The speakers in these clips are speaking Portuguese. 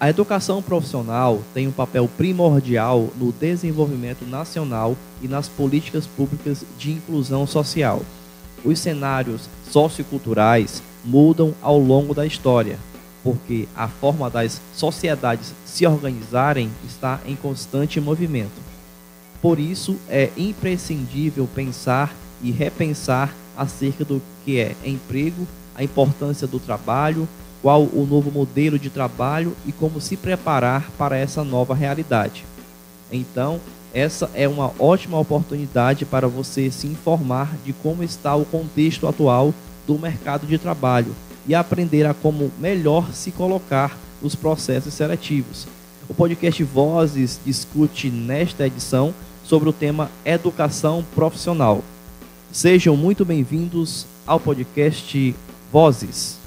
A educação profissional tem um papel primordial no desenvolvimento nacional e nas políticas públicas de inclusão social. Os cenários socioculturais mudam ao longo da história, porque a forma das sociedades se organizarem está em constante movimento. Por isso, é imprescindível pensar e repensar acerca do que é emprego, a importância do trabalho, qual o novo modelo de trabalho e como se preparar para essa nova realidade. Então, essa é uma ótima oportunidade para você se informar de como está o contexto atual do mercado de trabalho e aprender a como melhor se colocar nos processos seletivos. O podcast Vozes discute nesta edição sobre o tema educação profissional. Sejam muito bem-vindos ao podcast Vozes.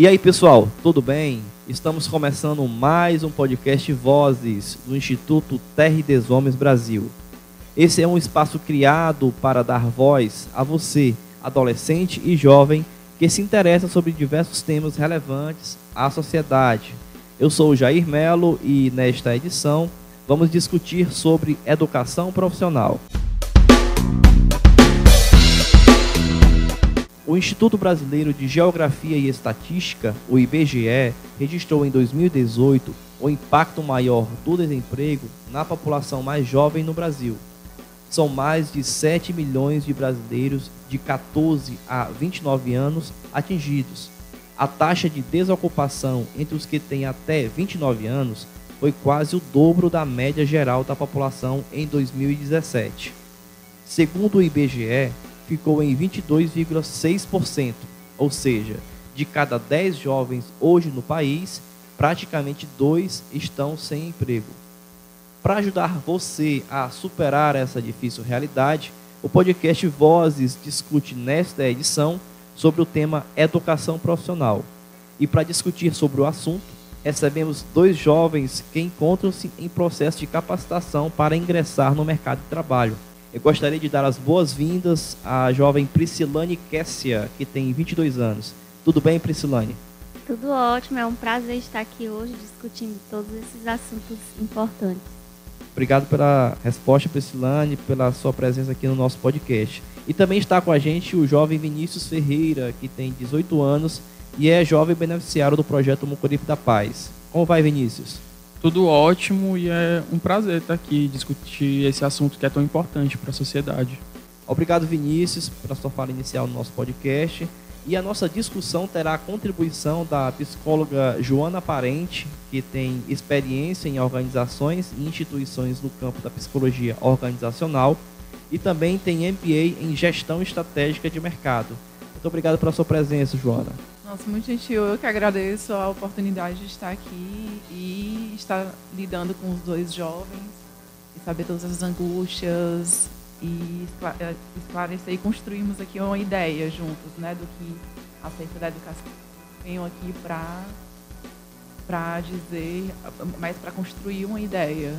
E aí, pessoal, tudo bem? Estamos começando mais um podcast Vozes do Instituto Terra dos Homens Brasil. Esse é um espaço criado para dar voz a você, adolescente e jovem, que se interessa sobre diversos temas relevantes à sociedade. Eu sou o Jair Melo e nesta edição vamos discutir sobre educação profissional. O Instituto Brasileiro de Geografia e Estatística, o IBGE, registrou em 2018 o impacto maior do desemprego na população mais jovem no Brasil. São mais de 7 milhões de brasileiros de 14 a 29 anos atingidos. A taxa de desocupação entre os que têm até 29 anos foi quase o dobro da média geral da população em 2017. Segundo o IBGE, ficou em 22,6%, ou seja, de cada 10 jovens hoje no país, praticamente dois estão sem emprego. Para ajudar você a superar essa difícil realidade, o podcast Vozes discute nesta edição sobre o tema educação profissional. E para discutir sobre o assunto, recebemos dois jovens que encontram-se em processo de capacitação para ingressar no mercado de trabalho. Eu gostaria de dar as boas-vindas à jovem Priscilane Kessia, que tem 22 anos. Tudo bem, Priscilane? Tudo ótimo, é um prazer estar aqui hoje discutindo todos esses assuntos importantes. Obrigado pela resposta, Priscilane, pela sua presença aqui no nosso podcast. E também está com a gente o jovem Vinícius Ferreira, que tem 18 anos e é jovem beneficiário do projeto Mucuripe da Paz. Como vai, Vinícius? Tudo ótimo e é um prazer estar aqui discutir esse assunto que é tão importante para a sociedade. Obrigado, Vinícius, pela sua fala inicial no nosso podcast. E a nossa discussão terá a contribuição da psicóloga Joana Parente, que tem experiência em organizações e instituições no campo da psicologia organizacional e também tem MBA em gestão estratégica de mercado. Muito obrigado pela sua presença, Joana. Nossa, muito gentil. Eu que agradeço a oportunidade de estar aqui e estar lidando com os dois jovens e saber todas as angústias e eh, esclarecer e construirmos aqui uma ideia juntos, né, do que acerca da educação. Venho aqui para para dizer, mas para construir uma ideia.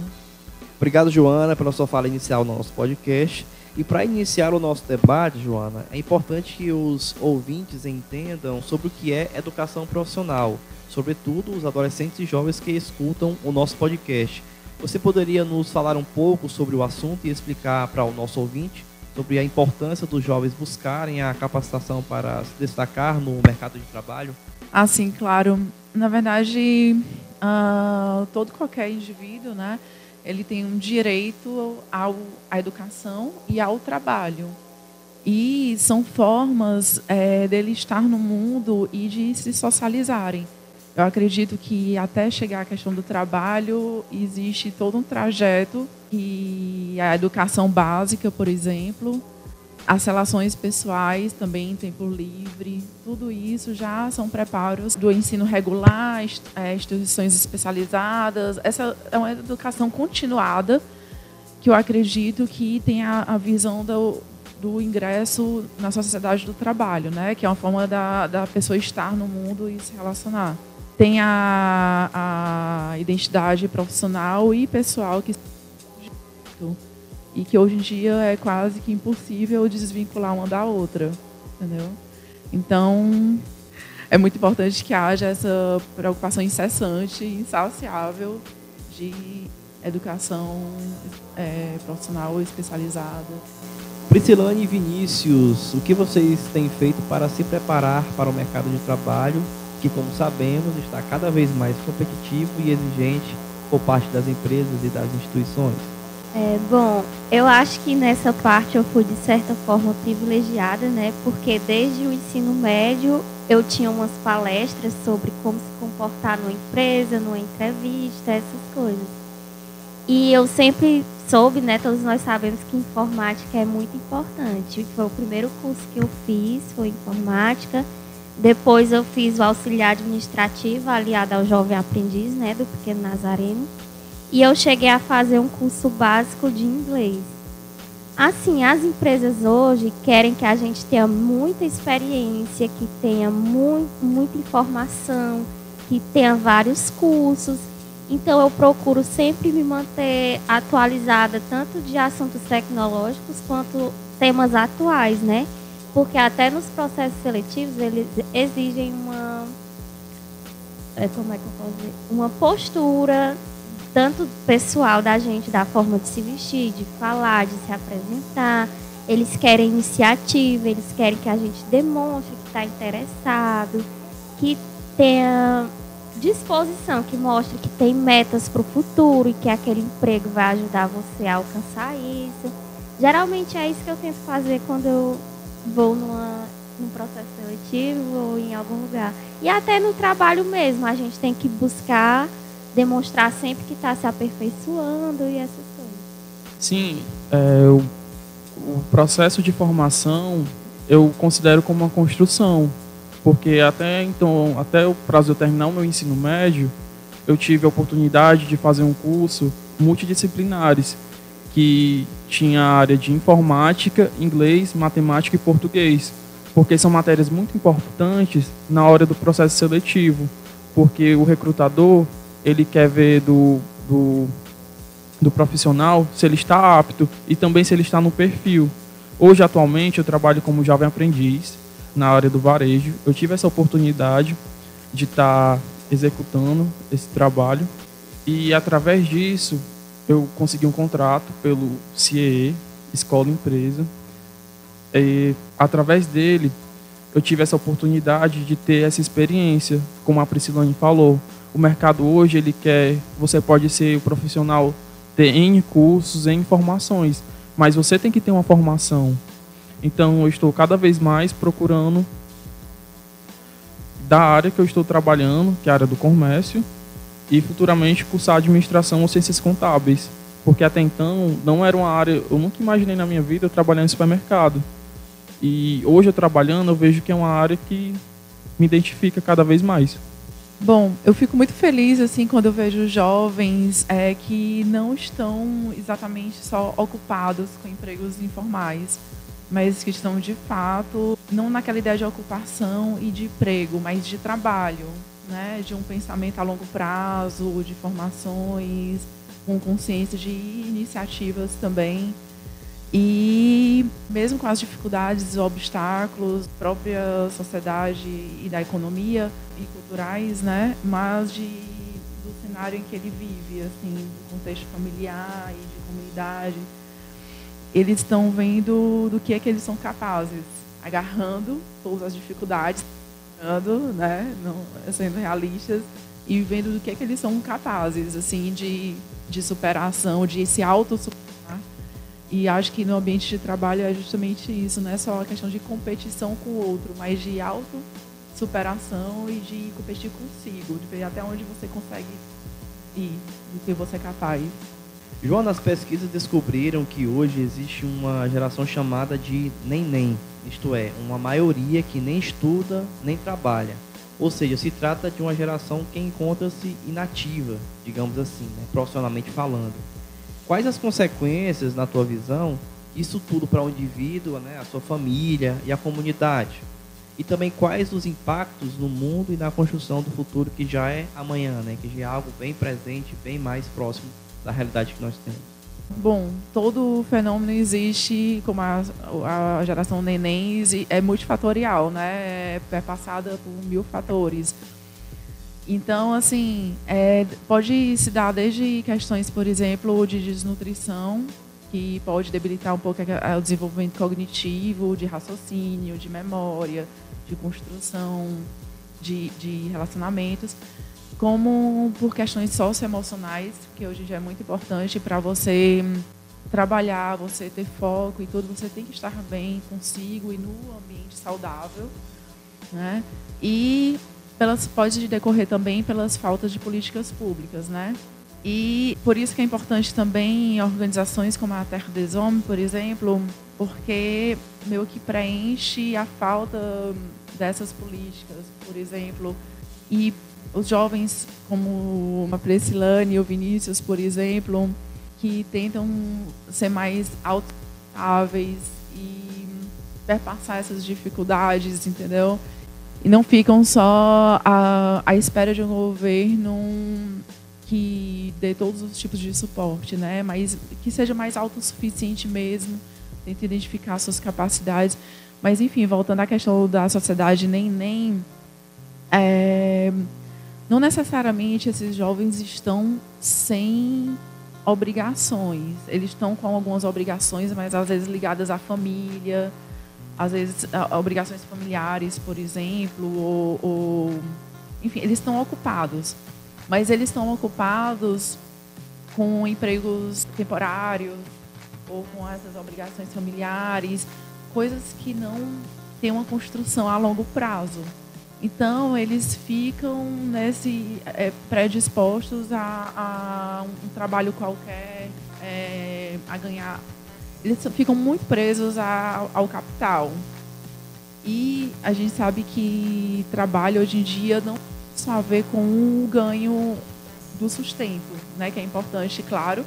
Obrigado, Joana, pela sua fala inicial no nosso podcast. E para iniciar o nosso debate, Joana, é importante que os ouvintes entendam sobre o que é educação profissional, sobretudo os adolescentes e jovens que escutam o nosso podcast. Você poderia nos falar um pouco sobre o assunto e explicar para o nosso ouvinte sobre a importância dos jovens buscarem a capacitação para se destacar no mercado de trabalho? Ah, sim, claro. Na verdade, uh, todo qualquer indivíduo, né? Ele tem um direito ao, à educação e ao trabalho. E são formas é, dele estar no mundo e de se socializarem. Eu acredito que até chegar à questão do trabalho, existe todo um trajeto e a educação básica, por exemplo, as relações pessoais também, tempo livre, tudo isso já são preparos do ensino regular, é, instituições especializadas. Essa é uma educação continuada que eu acredito que tem a, a visão do, do ingresso na sociedade do trabalho, né? que é uma forma da, da pessoa estar no mundo e se relacionar. tem a, a identidade profissional e pessoal que e que hoje em dia é quase que impossível desvincular uma da outra, entendeu? Então, é muito importante que haja essa preocupação incessante, insaciável de educação é, profissional especializada. Priscilane e Vinícius, o que vocês têm feito para se preparar para o mercado de trabalho, que, como sabemos, está cada vez mais competitivo e exigente por parte das empresas e das instituições? É, bom, eu acho que nessa parte eu fui de certa forma privilegiada, né? Porque desde o ensino médio eu tinha umas palestras sobre como se comportar numa empresa, numa entrevista, essas coisas. E eu sempre soube, né? Todos nós sabemos que informática é muito importante. Foi o primeiro curso que eu fiz, foi informática. Depois eu fiz o auxiliar administrativo aliado ao jovem aprendiz, né? Do pequeno Nazareno. E eu cheguei a fazer um curso básico de inglês. Assim, as empresas hoje querem que a gente tenha muita experiência, que tenha muito, muita informação, que tenha vários cursos. Então, eu procuro sempre me manter atualizada, tanto de assuntos tecnológicos quanto temas atuais, né? Porque até nos processos seletivos eles exigem uma. É, como é que eu posso dizer? Uma postura tanto pessoal da gente, da forma de se vestir, de falar, de se apresentar. Eles querem iniciativa, eles querem que a gente demonstre que está interessado, que tenha disposição, que mostre que tem metas para o futuro e que aquele emprego vai ajudar você a alcançar isso. Geralmente é isso que eu tento fazer quando eu vou numa, num processo seletivo ou em algum lugar. E até no trabalho mesmo, a gente tem que buscar demonstrar sempre que está se aperfeiçoando e essas coisas. Sim, é, o, o processo de formação eu considero como uma construção, porque até então, até o prazo de eu terminar o meu ensino médio, eu tive a oportunidade de fazer um curso multidisciplinares que tinha a área de informática, inglês, matemática e português, porque são matérias muito importantes na hora do processo seletivo, porque o recrutador ele quer ver do, do, do profissional se ele está apto e também se ele está no perfil. Hoje, atualmente, eu trabalho como jovem aprendiz na área do varejo. Eu tive essa oportunidade de estar executando esse trabalho e, através disso, eu consegui um contrato pelo CIE, Escola Empresa. E, através dele, eu tive essa oportunidade de ter essa experiência, como a Priscilane falou, o mercado hoje ele quer, você pode ser o profissional ter N cursos, N informações, mas você tem que ter uma formação. Então eu estou cada vez mais procurando da área que eu estou trabalhando, que é a área do comércio, e futuramente cursar administração ou ciências contábeis, porque até então não era uma área, eu nunca imaginei na minha vida eu trabalhar em supermercado. E hoje eu trabalhando, eu vejo que é uma área que me identifica cada vez mais. Bom, eu fico muito feliz assim quando eu vejo jovens é, que não estão exatamente só ocupados com empregos informais, mas que estão de fato não naquela ideia de ocupação e de emprego, mas de trabalho, né? De um pensamento a longo prazo, de formações, com consciência de iniciativas também. E mesmo com as dificuldades, obstáculos, própria sociedade e da economia e culturais, né? Mas de, do cenário em que ele vive, assim, do contexto familiar e de comunidade, eles estão vendo do que é que eles são capazes, agarrando todas as dificuldades, né? Sendo realistas e vendo do que é que eles são capazes, assim, de, de superação, de se auto e acho que no ambiente de trabalho é justamente isso, não é só a questão de competição com o outro, mas de auto-superação e de competir consigo, de ver até onde você consegue ir, do que você é capaz. João, nas pesquisas descobriram que hoje existe uma geração chamada de nem-nem, isto é, uma maioria que nem estuda nem trabalha. Ou seja, se trata de uma geração que encontra-se inativa, digamos assim, né, profissionalmente falando. Quais as consequências, na tua visão, isso tudo para o indivíduo, né, a sua família e a comunidade? e também quais os impactos no mundo e na construção do futuro que já é amanhã, né? que já é algo bem presente, bem mais próximo da realidade que nós temos. Bom, todo fenômeno existe, como a, a geração neném, é multifatorial, né? É, é passada por mil fatores. Então, assim, é, pode se dar desde questões, por exemplo, de desnutrição, que pode debilitar um pouco o desenvolvimento cognitivo, de raciocínio, de memória, de construção de, de relacionamentos, como por questões socioemocionais, que hoje já é muito importante para você trabalhar, você ter foco e tudo, você tem que estar bem consigo e no ambiente saudável, né? E pelas pode decorrer também pelas faltas de políticas públicas, né? E por isso que é importante também organizações como a Terra des Hommes, por exemplo, porque meio que preenche a falta dessas políticas, por exemplo, e os jovens como a Priscilane e o Vinícius, por exemplo, que tentam ser mais autáveis e perpassar essas dificuldades, entendeu? E não ficam só à, à espera de um governo que dê todos os tipos de suporte, né? Mas que seja mais autossuficiente mesmo, tente identificar suas capacidades. Mas enfim, voltando à questão da sociedade, nem nem é, não necessariamente esses jovens estão sem obrigações. Eles estão com algumas obrigações, mas às vezes ligadas à família, às vezes obrigações familiares, por exemplo, ou, ou enfim, eles estão ocupados, mas eles estão ocupados com empregos temporários ou com essas obrigações familiares, coisas que não têm uma construção a longo prazo. Então, eles ficam nesse é, predispostos a, a, um trabalho qualquer, é, a ganhar. Eles ficam muito presos a, ao capital. E a gente sabe que trabalho hoje em dia não só a ver com o ganho do sustento, né, que é importante, claro,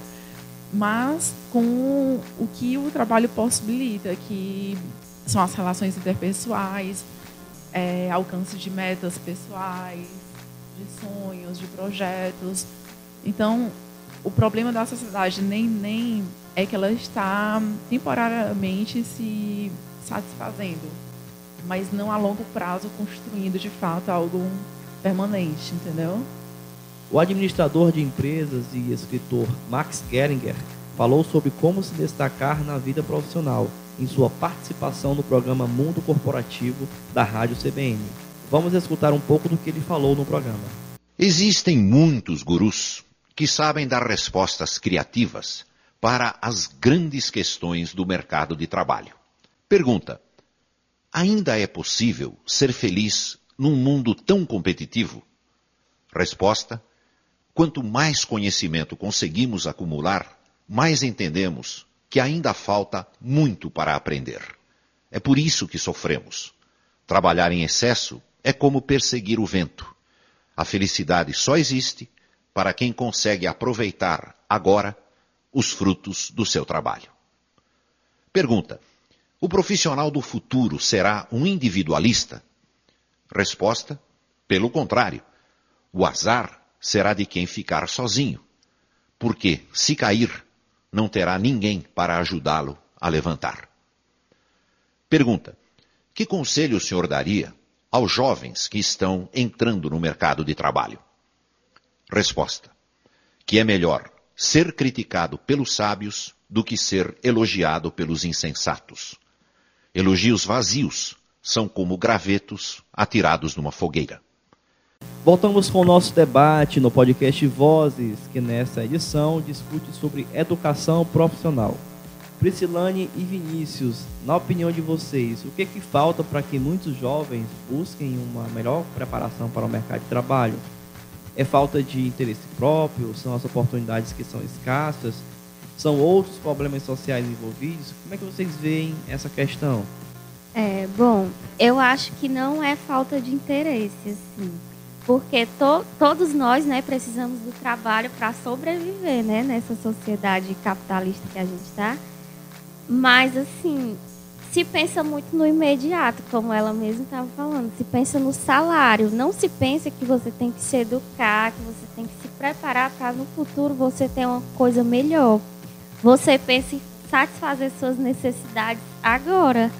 mas com o que o trabalho possibilita, que são as relações interpessoais, é, alcance de metas pessoais, de sonhos, de projetos. Então, o problema da sociedade nem, nem é que ela está temporariamente se satisfazendo, mas não a longo prazo construindo de fato algo permanente, entendeu? O administrador de empresas e escritor Max Geringer falou sobre como se destacar na vida profissional em sua participação no programa Mundo Corporativo da Rádio CBN. Vamos escutar um pouco do que ele falou no programa. Existem muitos gurus que sabem dar respostas criativas para as grandes questões do mercado de trabalho. Pergunta: ainda é possível ser feliz num mundo tão competitivo? Resposta: quanto mais conhecimento conseguimos acumular, mais entendemos que ainda falta muito para aprender. É por isso que sofremos. Trabalhar em excesso é como perseguir o vento. A felicidade só existe para quem consegue aproveitar agora os frutos do seu trabalho. Pergunta: O profissional do futuro será um individualista? Resposta: Pelo contrário. O azar será de quem ficar sozinho. Porque, se cair, não terá ninguém para ajudá-lo a levantar. Pergunta: Que conselho o senhor daria aos jovens que estão entrando no mercado de trabalho? Resposta: Que é melhor ser criticado pelos sábios do que ser elogiado pelos insensatos. Elogios vazios são como gravetos atirados numa fogueira. Voltamos com o nosso debate no podcast Vozes, que nessa edição discute sobre educação profissional. Priscilane e Vinícius, na opinião de vocês, o que, é que falta para que muitos jovens busquem uma melhor preparação para o mercado de trabalho? É falta de interesse próprio? São as oportunidades que são escassas? São outros problemas sociais envolvidos? Como é que vocês veem essa questão? É, bom, eu acho que não é falta de interesse, assim porque to, todos nós né, precisamos do trabalho para sobreviver né, nessa sociedade capitalista que a gente está. Mas, assim, se pensa muito no imediato, como ela mesma estava falando. Se pensa no salário. Não se pensa que você tem que se educar, que você tem que se preparar para no futuro você ter uma coisa melhor. Você pensa em satisfazer suas necessidades agora.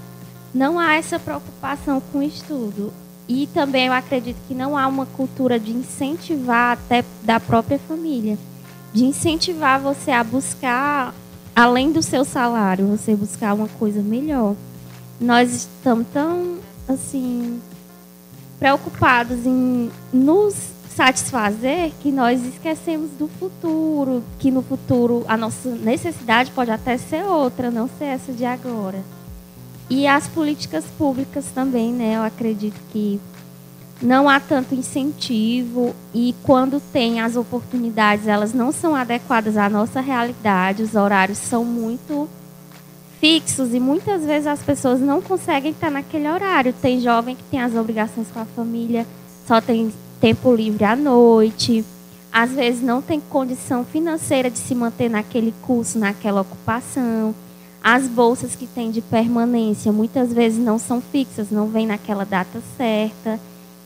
Não há essa preocupação com o estudo. E também eu acredito que não há uma cultura de incentivar até da própria família, de incentivar você a buscar além do seu salário, você buscar uma coisa melhor. Nós estamos tão assim preocupados em nos satisfazer que nós esquecemos do futuro, que no futuro a nossa necessidade pode até ser outra, não ser essa de agora. E as políticas públicas também, né? Eu acredito que não há tanto incentivo e quando tem as oportunidades, elas não são adequadas à nossa realidade, os horários são muito fixos e muitas vezes as pessoas não conseguem estar naquele horário. Tem jovem que tem as obrigações com a família, só tem tempo livre à noite, às vezes não tem condição financeira de se manter naquele curso, naquela ocupação. As bolsas que tem de permanência muitas vezes não são fixas, não vem naquela data certa.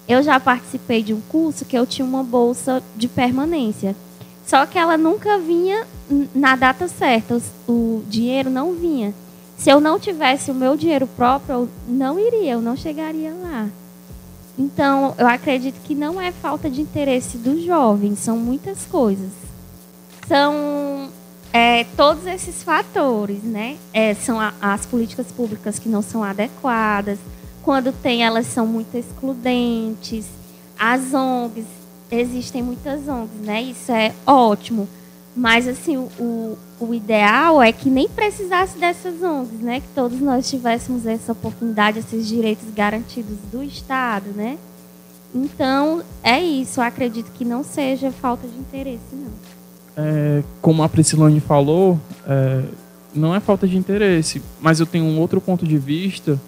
Eu já participei de um curso que eu tinha uma bolsa de permanência. Só que ela nunca vinha na data certa, o, dinheiro não vinha. Se eu não tivesse o meu dinheiro próprio, eu não iria, eu não chegaria lá. Então, eu acredito que não é falta de interesse dos jovens, são muitas coisas. São é, todos esses fatores, né? É, são a, as políticas públicas que não são adequadas, quando tem, elas são muito excludentes. As ONGs, existem muitas ONGs, né? Isso é ótimo. Mas, assim, o, o ideal é que nem precisasse dessas ONGs, né? Que todos nós tivéssemos essa oportunidade, esses direitos garantidos do Estado, né? Então, é isso. Eu acredito que não seja falta de interesse, não. É, como a Priscilane falou, é, não é falta de interesse, mas eu tenho um outro ponto de vista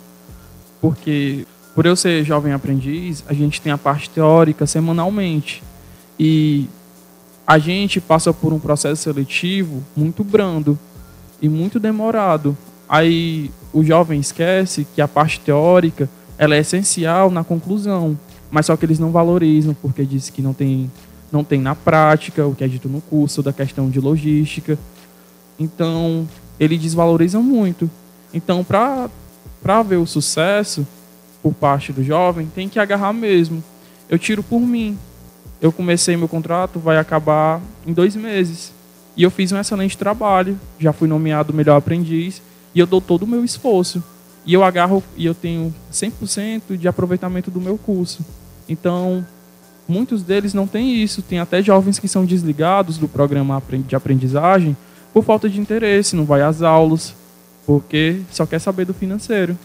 porque por eu ser jovem aprendiz, a gente tem a parte teórica semanalmente. E a gente passa por um processo seletivo muito brando e muito demorado. Aí o jovem esquece que a parte teórica ela é essencial na conclusão, mas só que eles não valorizam porque diz que não tem não tem na prática o que é dito no curso da questão de logística. Então, eles desvalorizam muito. Então, para para ver o sucesso por parte do jovem, tem que agarrar mesmo. Eu tiro por mim. Eu comecei meu contrato, vai acabar em dois meses. E eu fiz um excelente trabalho. Já fui nomeado melhor aprendiz. E eu dou todo o meu esforço. E eu agarro e eu tenho 100% de aproveitamento do meu curso. Então, muitos deles não têm isso. Tem até jovens que são desligados do programa de aprendizagem por falta de interesse, não vai às aulas, porque só quer saber do financeiro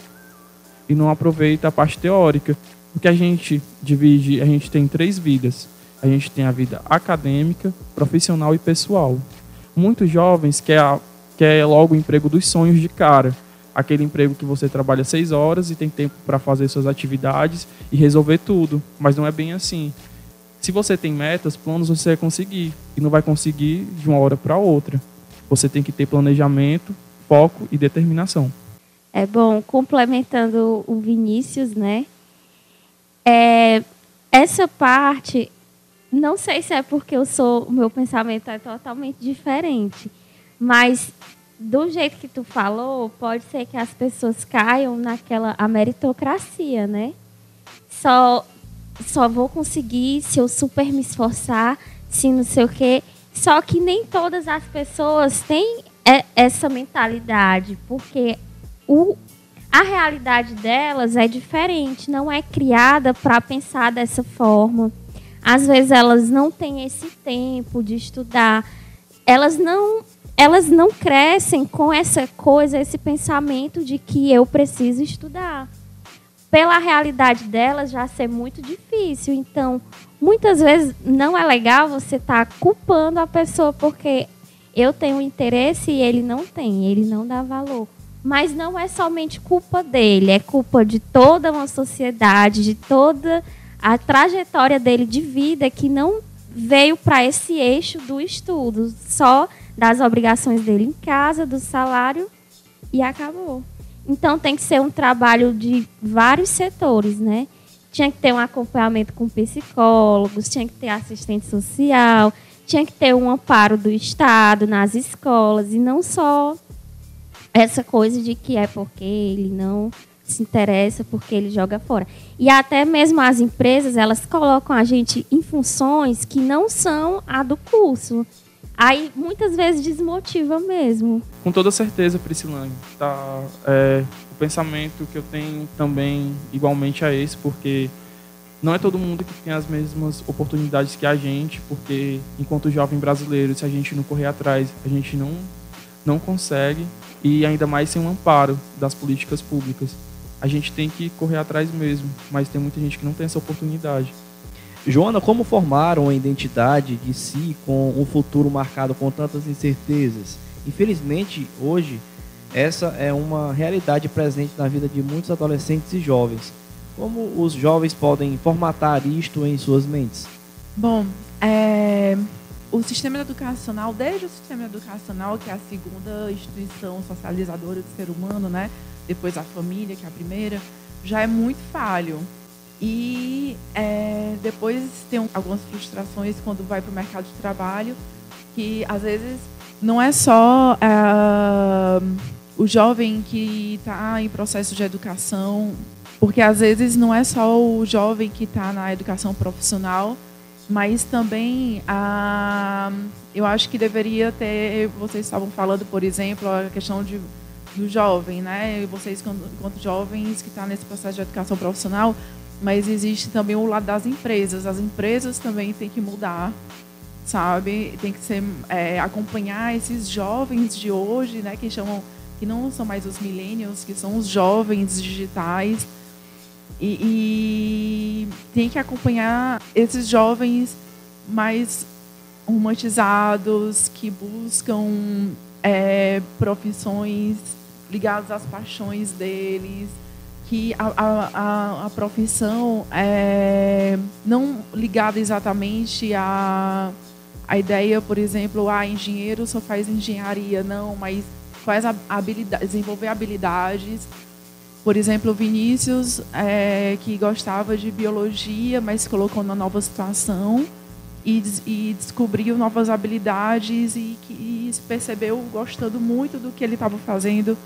e não aproveita a parte teórica. Porque a gente divide, a gente tem três vidas. A gente tem a vida acadêmica, profissional e pessoal. Muitos jovens querem quer logo o emprego dos sonhos de cara. Aquele emprego que você trabalha seis horas e tem tempo para fazer suas atividades e resolver tudo. Mas não é bem assim. Se você tem metas, planos, você vai conseguir. E não vai conseguir de uma hora para outra. Você tem que ter planejamento, foco e determinação. É bom, complementando o Vinícius, né? É, essa parte, não sei se é porque eu sou, o meu pensamento é totalmente diferente, mas do jeito que tu falou, pode ser que as pessoas caiam naquela a meritocracia, né? Só só vou conseguir se eu super me esforçar, se não sei o quê. Só que nem todas as pessoas têm essa mentalidade, porque o, a realidade delas é diferente, não é criada para pensar dessa forma. Às vezes elas não têm esse tempo de estudar, elas não elas não crescem com essa coisa, esse pensamento de que eu preciso estudar. Pela realidade delas já ser muito difícil. Então, muitas vezes não é legal você estar tá culpando a pessoa porque eu tenho interesse e ele não tem, ele não dá valor. Mas não é somente culpa dele, é culpa de toda uma sociedade, de toda a trajetória dele de vida que não veio para esse eixo do estudo, só das obrigações dele em casa, do salário e acabou. Então tem que ser um trabalho de vários setores, né? Tinha que ter um acompanhamento com psicólogos, tinha que ter assistente social, tinha que ter um amparo do Estado nas escolas e não só essa coisa de que é porque ele não se interessa porque ele joga fora. E até mesmo as empresas, elas colocam a gente em funções que não são a do curso. Aí muitas vezes desmotiva mesmo. Com toda certeza, Priscilane. Tá, é, o pensamento que eu tenho também igualmente a esse, porque não é todo mundo que tem as mesmas oportunidades que a gente, porque enquanto jovem brasileiro, se a gente não correr atrás, a gente não, não consegue, e ainda mais sem um amparo das políticas públicas a gente tem que correr atrás mesmo, mas tem muita gente que não tem essa oportunidade. Joana, como formar uma identidade de si com um futuro marcado com tantas incertezas? Infelizmente, hoje, essa é uma realidade presente na vida de muitos adolescentes e jovens. Como os jovens podem formatar isto em suas mentes? Bom, é, o sistema educacional, desde o sistema educacional, que é a segunda instituição socializadora do ser humano, né? depois a família, que é a primeira, já é muito falho. E é, depois tem algumas frustrações quando vai para o mercado de trabalho, que às vezes não é só é, o jovem que está em processo de educação, porque às vezes não é só o jovem que está na educação profissional, mas também a, eu acho que deveria ter, vocês estavam falando, por exemplo, a questão de do jovem, né? Vocês, enquanto jovens que estão tá nesse processo de educação profissional, mas existe também o lado das empresas. As empresas também têm que mudar, sabe? Tem que ser é, acompanhar esses jovens de hoje, né? Que chamam, que não são mais os millennials, que são os jovens digitais. E, e tem que acompanhar esses jovens mais romantizados, que buscam é, profissões ligados às paixões deles, que a, a, a profissão é não ligada exatamente à, à ideia, por exemplo, ah, engenheiro só faz engenharia, não, mas faz habilidade, desenvolver habilidades. Por exemplo, Vinícius, é, que gostava de biologia, mas se colocou numa nova situação e, e descobriu novas habilidades e que se percebeu gostando muito do que ele estava fazendo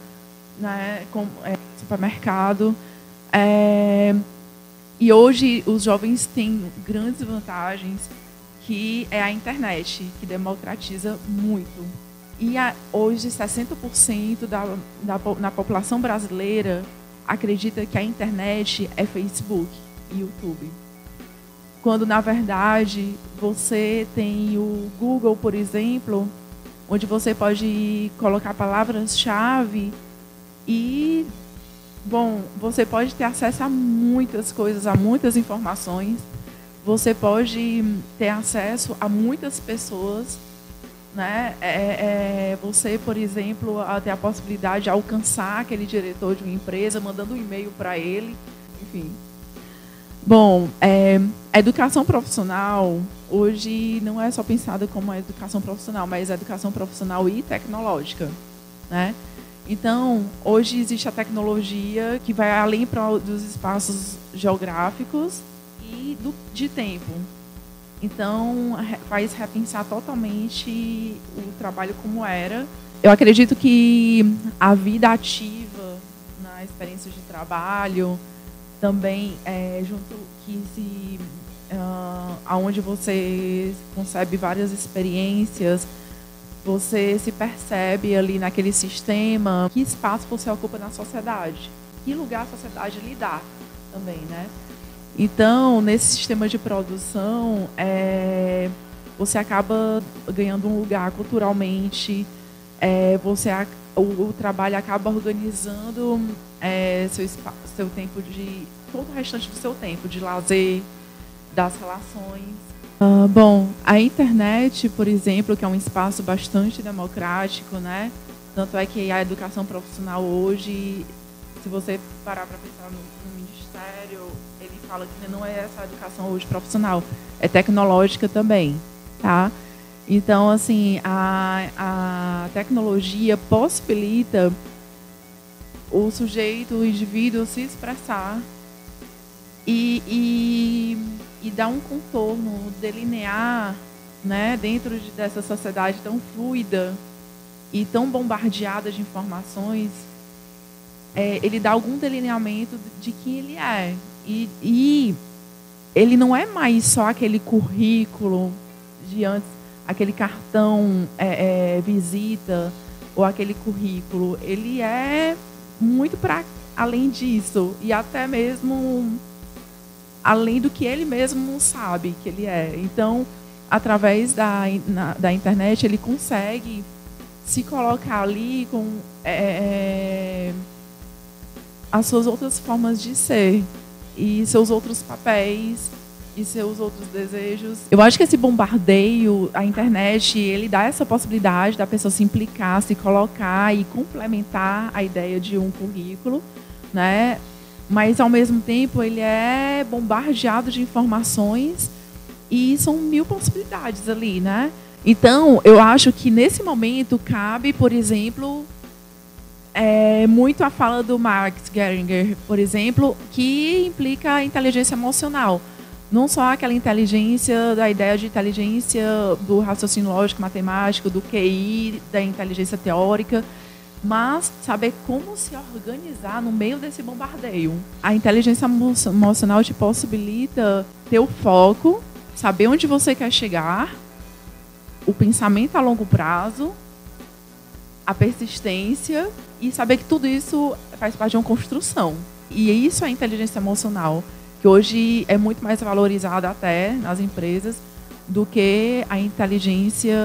né, com, é, supermercado. É, e hoje os jovens têm grandes vantagens, que é a internet, que democratiza muito. E a, hoje 60% da, da, na população brasileira acredita que a internet é Facebook e YouTube. Quando na verdade você tem o Google, por exemplo, onde você pode colocar palavras-chave e, bom, você pode ter acesso a muitas coisas, a muitas informações. Você pode ter acesso a muitas pessoas. Né? É, é, você, por exemplo, ter a possibilidade de alcançar aquele diretor de uma empresa, mandando um e-mail para ele. Enfim. Bom, é, a educação profissional hoje não é só pensada como a educação profissional, mas a educação profissional e tecnológica. Né? Então, hoje existe a tecnologia que vai além pra, dos espaços geográficos e do, de tempo. Então, faz repensar totalmente o trabalho como era. Eu acredito que a vida ativa na experiência de trabalho também é junto que se uh, aonde você concebe várias experiências você se percebe ali naquele sistema, que espaço você ocupa na sociedade, que lugar a sociedade lhe dá também, né? Então, nesse sistema de produção, é, você acaba ganhando um lugar culturalmente, é, você o, o, trabalho acaba organizando é, seu, seu tempo de todo o restante do seu tempo de lazer, das relações Uh, bom, a internet, por exemplo, que é um espaço bastante democrático, né? Tanto é que a educação profissional hoje, se você parar para pensar no, no, ministério, fala que não é essa educação hoje profissional, é tecnológica também, tá? Então, assim, a, a tecnologia possibilita o sujeito, o indivíduo se expressar e, e, e dar um contorno, delinear né, dentro de, dessa sociedade tão fluida e tão bombardeada de informações, é, ele dá algum delineamento de quem ele é. E, e ele não é mais só aquele currículo de antes, aquele cartão é, é, visita ou aquele currículo. Ele é muito para além disso e até mesmo além do que ele mesmo sabe que ele é. Então, através da, na, da internet, ele consegue se colocar ali com é, é, as suas outras formas de ser e seus outros papéis e seus outros desejos. Eu acho que esse bombardeio, a internet, ele dá essa possibilidade da pessoa se implicar, se colocar e complementar a ideia de um currículo, né? Mas ao mesmo tempo ele é bombardeado de informações e são mil possibilidades ali, né? Então, eu acho que nesse momento cabe, por exemplo, é, muito a fala do Max Geringer, por exemplo, que implica a inteligência emocional. Não só aquela inteligência da ideia de inteligência do raciocínio lógico matemático, do QI, da inteligência teórica, mas saber como se organizar no meio desse bombardeio. A inteligência emocional te possibilita ter o foco, saber onde você quer chegar, o pensamento a longo prazo, a persistência e saber que tudo isso faz parte de uma construção. E isso é inteligência emocional, que hoje é muito mais valorizada até nas empresas do que a inteligência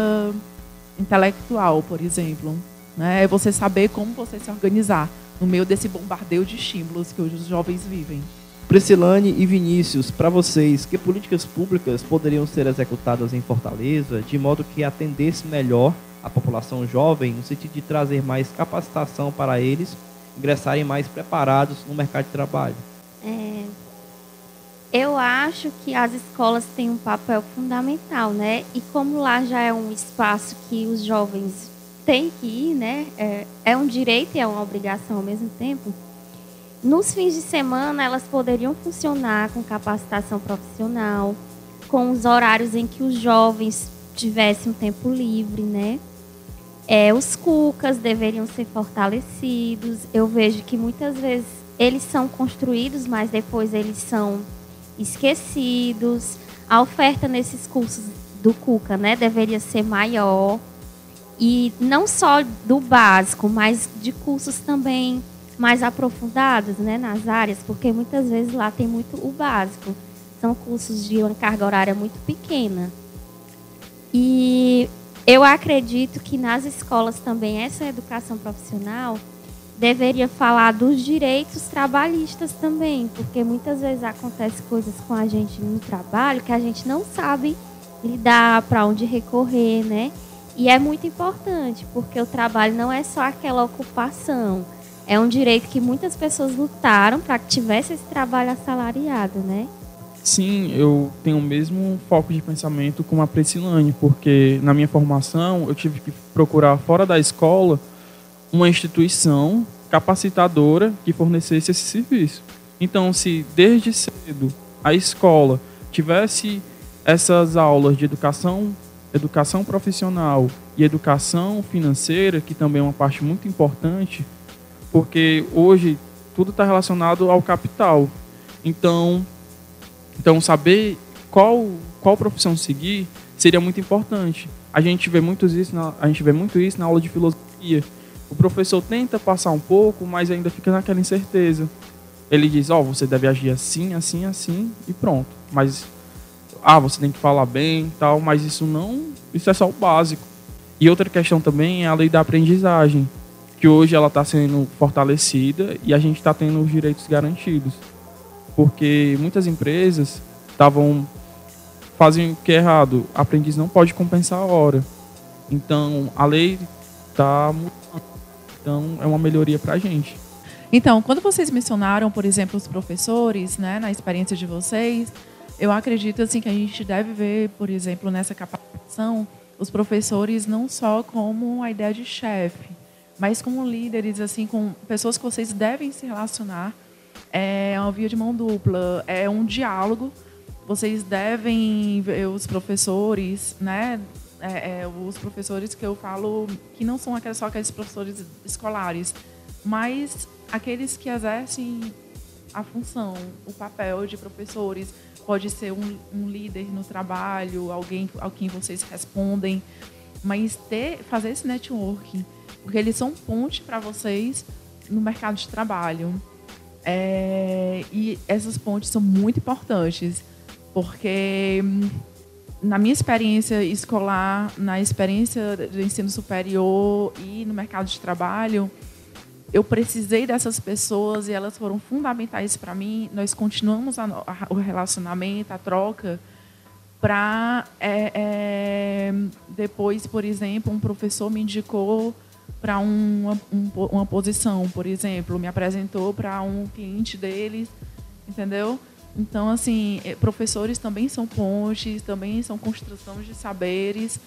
intelectual, por exemplo. Né? É você saber como você se organizar no meio desse bombardeio de estímulos que hoje os jovens vivem. Priscilane e Vinícius, para vocês, que políticas públicas poderiam ser executadas em Fortaleza de modo que atendesse melhor a população jovem, no sentido de trazer mais capacitação para eles ingressarem mais preparados no mercado de trabalho? É, eu acho que as escolas têm um papel fundamental, né? E como lá já é um espaço que os jovens têm que ir, né? É, é um direito e é uma obrigação ao mesmo tempo nos fins de semana, elas poderiam funcionar com capacitação profissional, com os horários em que os jovens tivessem um tempo livre, né? É, os cucas deveriam ser fortalecidos. Eu vejo que muitas vezes eles são construídos, mas depois eles são esquecidos. A oferta nesses cursos do Cuca, né, deveria ser maior. E não só do básico, mas de cursos também mais aprofundados né, nas áreas, porque muitas vezes lá tem muito o básico. São cursos de uma carga horária muito pequena. E eu acredito que nas escolas também essa educação profissional deveria falar dos direitos trabalhistas também, porque muitas vezes acontece coisas com a gente no trabalho que a gente não sabe lidar, para onde recorrer, né? E é muito importante, porque o trabalho não é só aquela ocupação, é um direito que muitas pessoas lutaram para que tivesse esse trabalho assalariado, né? Sim, eu tenho o mesmo foco de pensamento com a Priscilane, porque na minha formação eu tive que procurar fora da escola uma instituição capacitadora que fornecesse esse serviço. Então, se desde cedo a escola tivesse essas aulas de educação, educação profissional e educação financeira, que também é uma parte muito importante, porque hoje tudo está relacionado ao capital. Então, então saber qual qual profissão seguir seria muito importante. A gente vê muito isso na, a gente vê muito isso na aula de filosofia. O professor tenta passar um pouco, mas ainda fica naquela incerteza. Ele diz: "Ó, oh, você deve agir assim, assim, assim" e pronto. Mas ah, você tem que falar bem, tal, mas isso não, isso é só o básico. E outra questão também é a lei da aprendizagem que hoje ela está sendo fortalecida e a gente está tendo os direitos garantidos. Porque muitas empresas estavam fazem o que é errado. Aprendiz não pode compensar a hora. Então, a lei está mudando. Então, é uma melhoria para a gente. Então, quando vocês mencionaram, por exemplo, os professores, né, na experiência de vocês, eu acredito assim que a gente deve ver, por exemplo, nessa capacitação, os professores não só como a ideia de chefe, mas com líderes, assim, com pessoas que vocês devem se relacionar. É uma via de mão dupla, é um diálogo. Vocês devem ver os professores, né? É, é, os professores que eu falo que não são só aqueles professores escolares, mas aqueles que exercem a função, o papel de professores. Pode ser um, um líder no trabalho, alguém a quem vocês respondem, mas ter, fazer esse networking, porque eles são ponte para vocês no mercado de trabalho. É, e essas pontes são muito importantes, porque hum, na minha experiência escolar, na experiência do ensino superior e no mercado de trabalho, eu precisei dessas pessoas e elas foram fundamentais para mim. Nós continuamos a, a, o relacionamento, a troca, para é, é, depois, por exemplo, um professor me indicou para uma, um, uma posição, por exemplo, me apresentou para um cliente deles, entendeu? Então, assim, é, professores também são pontes, também são construção de saberes.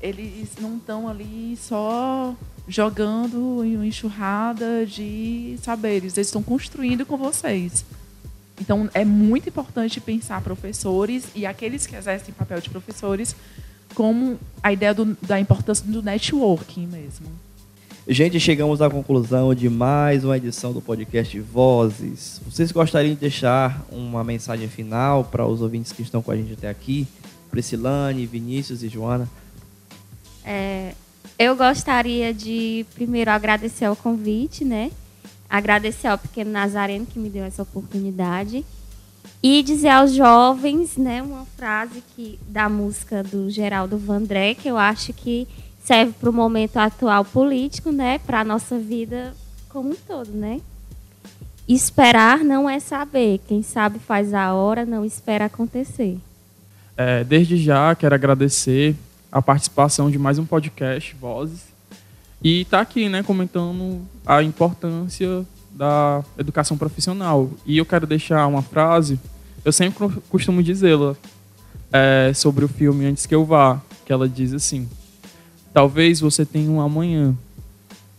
Eles não estão ali só jogando em uma enxurrada de saberes. Eles estão construindo com vocês. Então, é muito importante pensar professores e aqueles que exercem papel de professores como a ideia do, da importância do networking mesmo. Gente, chegamos à conclusão de mais uma edição do podcast Vozes. Vocês gostariam de deixar uma mensagem final para os ouvintes que estão com a gente até aqui? Priscilane, Vinícius e Joana? É, eu gostaria de primeiro agradecer o convite, né? Agradecer ao pequeno Nazareno que me deu essa oportunidade e dizer aos jovens, né, uma frase que da música do Geraldo Vandré que eu acho que serve para o momento atual político, né, para a nossa vida como um todo, né? Esperar não é saber. Quem sabe faz a hora, não espera acontecer. É, desde já quero agradecer a participação de mais um podcast, Vozes, e tá aqui, né, comentando a importância da educação profissional. E eu quero deixar uma frase, eu sempre costumo dizê-la, é, sobre o filme Antes que eu vá, que ela diz assim: Talvez você tenha um amanhã,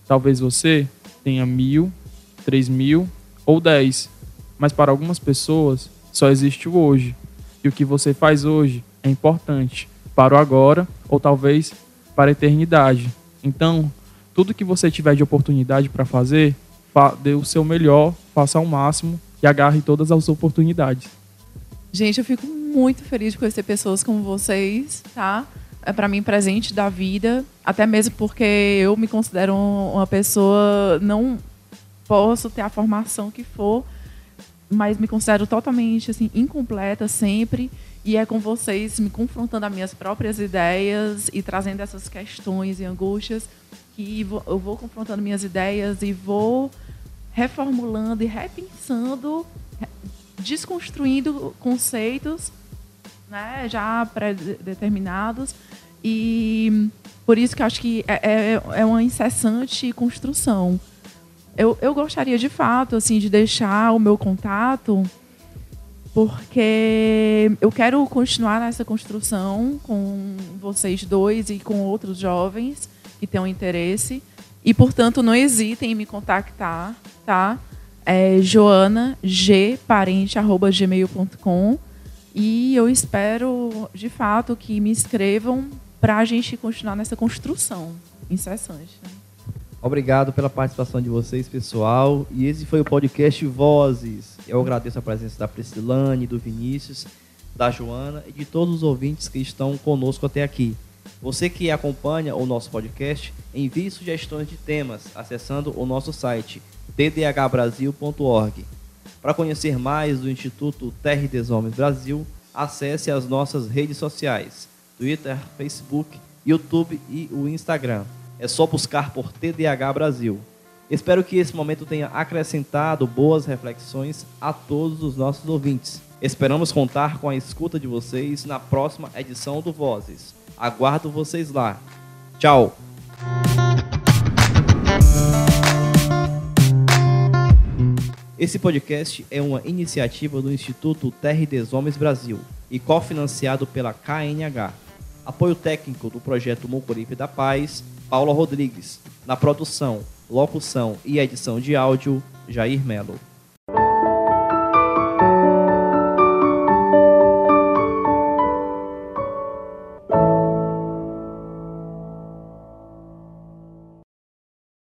talvez você tenha mil, três mil ou dez, mas para algumas pessoas só existe o hoje. E o que você faz hoje é importante para o agora ou talvez para a eternidade. Então, tudo que você tiver de oportunidade para fazer, dê o seu melhor, faça ao máximo e agarre todas as oportunidades. Gente, eu fico muito feliz de conhecer pessoas como vocês, tá? É para mim presente da vida, até mesmo porque eu me considero uma pessoa não posso ter a formação que for, mas me considero totalmente assim incompleta sempre. E é com vocês me confrontando as minhas próprias ideias e trazendo essas questões e angústias que eu vou confrontando minhas ideias e vou reformulando e repensando, desconstruindo conceitos né, já pré-determinados. E por isso que eu acho que é, é, é uma incessante construção. Eu, eu gostaria, de fato, assim, de deixar o meu contato porque eu quero continuar nessa construção com vocês dois e com outros jovens que tenham interesse. E, portanto, não hesitem em me contactar, tá? É joanagparente.gmail.com e eu espero, de fato, que me escrevam para a gente continuar nessa construção incessante. Né? Obrigado pela participação de vocês, pessoal. E esse foi o podcast Vozes. Eu agradeço a presença da Priscilane, do Vinícius, da Joana e de todos os ouvintes que estão conosco até aqui. Você que acompanha o nosso podcast, envie sugestões de temas acessando o nosso site tdhbrasil.org. Para conhecer mais do Instituto Terre des Homens Brasil, acesse as nossas redes sociais: Twitter, Facebook, YouTube e o Instagram. É só buscar por TDH Brasil. Espero que esse momento tenha acrescentado boas reflexões a todos os nossos ouvintes. Esperamos contar com a escuta de vocês na próxima edição do Vozes. Aguardo vocês lá. Tchau! Esse podcast é uma iniciativa do Instituto Terre des Homens Brasil e cofinanciado pela KNH. Apoio técnico do projeto Mocoripe da Paz Paula Rodrigues. Na produção, Locução e edição de áudio, Jair Melo.